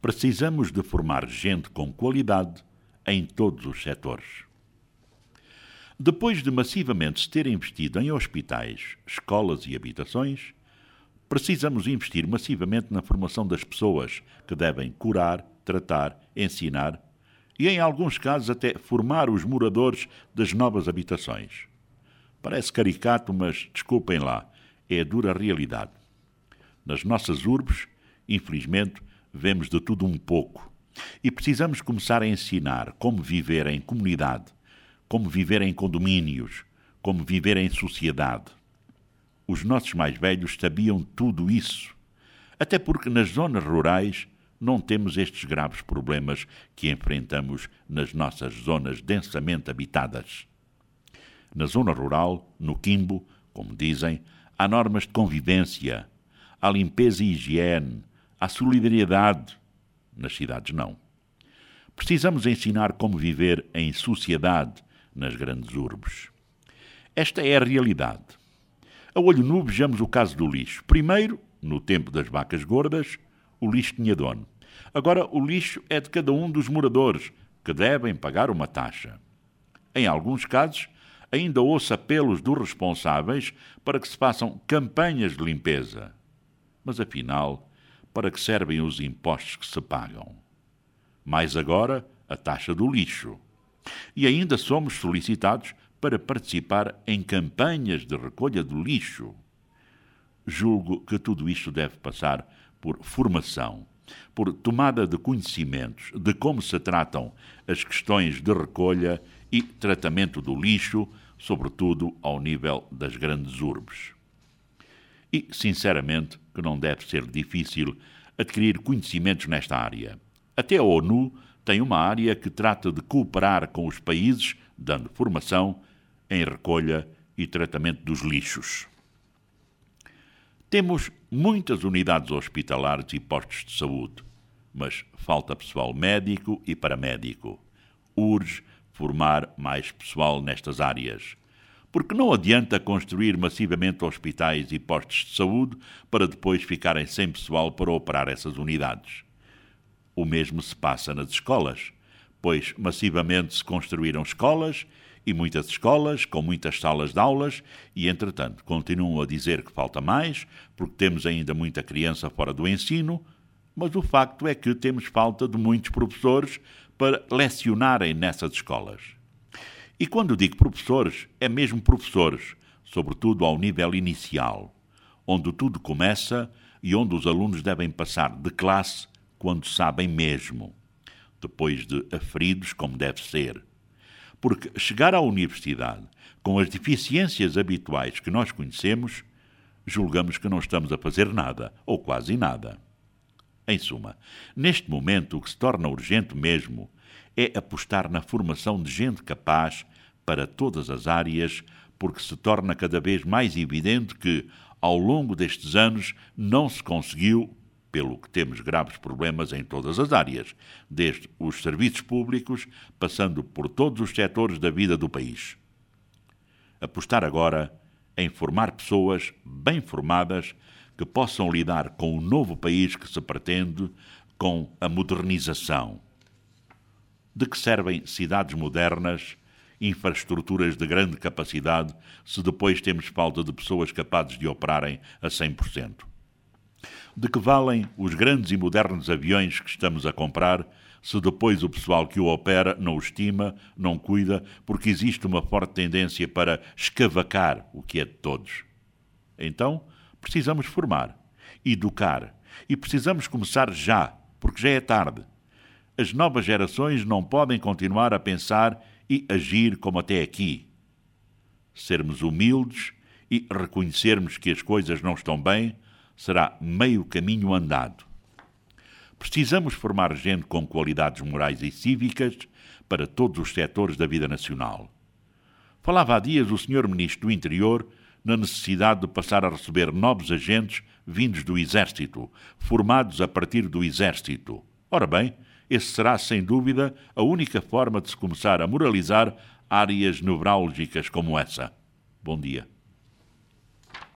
Precisamos de formar gente com qualidade em todos os setores. Depois de massivamente se ter investido em hospitais, escolas e habitações, precisamos investir massivamente na formação das pessoas que devem curar, tratar, ensinar e, em alguns casos, até formar os moradores das novas habitações. Parece caricato, mas desculpem lá, é a dura realidade. Nas nossas urbes, infelizmente, vemos de tudo um pouco. E precisamos começar a ensinar como viver em comunidade, como viver em condomínios, como viver em sociedade. Os nossos mais velhos sabiam tudo isso. Até porque nas zonas rurais não temos estes graves problemas que enfrentamos nas nossas zonas densamente habitadas. Na zona rural, no Quimbo, como dizem, há normas de convivência, há limpeza e higiene, há solidariedade. Nas cidades, não. Precisamos ensinar como viver em sociedade nas grandes urbes. Esta é a realidade. A olho nu vejamos o caso do lixo. Primeiro, no tempo das vacas gordas, o lixo tinha dono. Agora, o lixo é de cada um dos moradores, que devem pagar uma taxa. Em alguns casos, ainda ouço apelos dos responsáveis para que se façam campanhas de limpeza. Mas afinal, para que servem os impostos que se pagam? Mais agora, a taxa do lixo. E ainda somos solicitados para participar em campanhas de recolha do lixo. Julgo que tudo isto deve passar por formação, por tomada de conhecimentos de como se tratam as questões de recolha e tratamento do lixo, sobretudo ao nível das grandes urbes. E, sinceramente, que não deve ser difícil adquirir conhecimentos nesta área. Até a ONU tem uma área que trata de cooperar com os países, dando formação em recolha e tratamento dos lixos. Temos muitas unidades hospitalares e postos de saúde, mas falta pessoal médico e paramédico. Urge formar mais pessoal nestas áreas porque não adianta construir massivamente hospitais e postos de saúde para depois ficarem sem pessoal para operar essas unidades. O mesmo se passa nas escolas, pois massivamente se construíram escolas e muitas escolas com muitas salas de aulas e, entretanto, continuam a dizer que falta mais, porque temos ainda muita criança fora do ensino, mas o facto é que temos falta de muitos professores para lecionarem nessas escolas. E quando digo professores, é mesmo professores, sobretudo ao nível inicial, onde tudo começa e onde os alunos devem passar de classe quando sabem mesmo, depois de aferidos como deve ser. Porque chegar à universidade com as deficiências habituais que nós conhecemos, julgamos que não estamos a fazer nada, ou quase nada. Em suma, neste momento o que se torna urgente mesmo é apostar na formação de gente capaz para todas as áreas, porque se torna cada vez mais evidente que, ao longo destes anos, não se conseguiu, pelo que temos graves problemas em todas as áreas, desde os serviços públicos, passando por todos os setores da vida do país. Apostar agora em formar pessoas bem formadas que possam lidar com o novo país que se pretende, com a modernização. De que servem cidades modernas infraestruturas de grande capacidade se depois temos falta de pessoas capazes de operarem a 100%? De que valem os grandes e modernos aviões que estamos a comprar se depois o pessoal que o opera não o estima, não cuida, porque existe uma forte tendência para escavacar o que é de todos? Então, precisamos formar, educar e precisamos começar já, porque já é tarde. As novas gerações não podem continuar a pensar e agir como até aqui. Sermos humildes e reconhecermos que as coisas não estão bem será meio caminho andado. Precisamos formar gente com qualidades morais e cívicas para todos os setores da vida nacional. Falava há dias o Sr. Ministro do Interior na necessidade de passar a receber novos agentes vindos do Exército, formados a partir do Exército. Ora bem, esse será, sem dúvida, a única forma de se começar a moralizar áreas nevrálgicas como essa. Bom dia.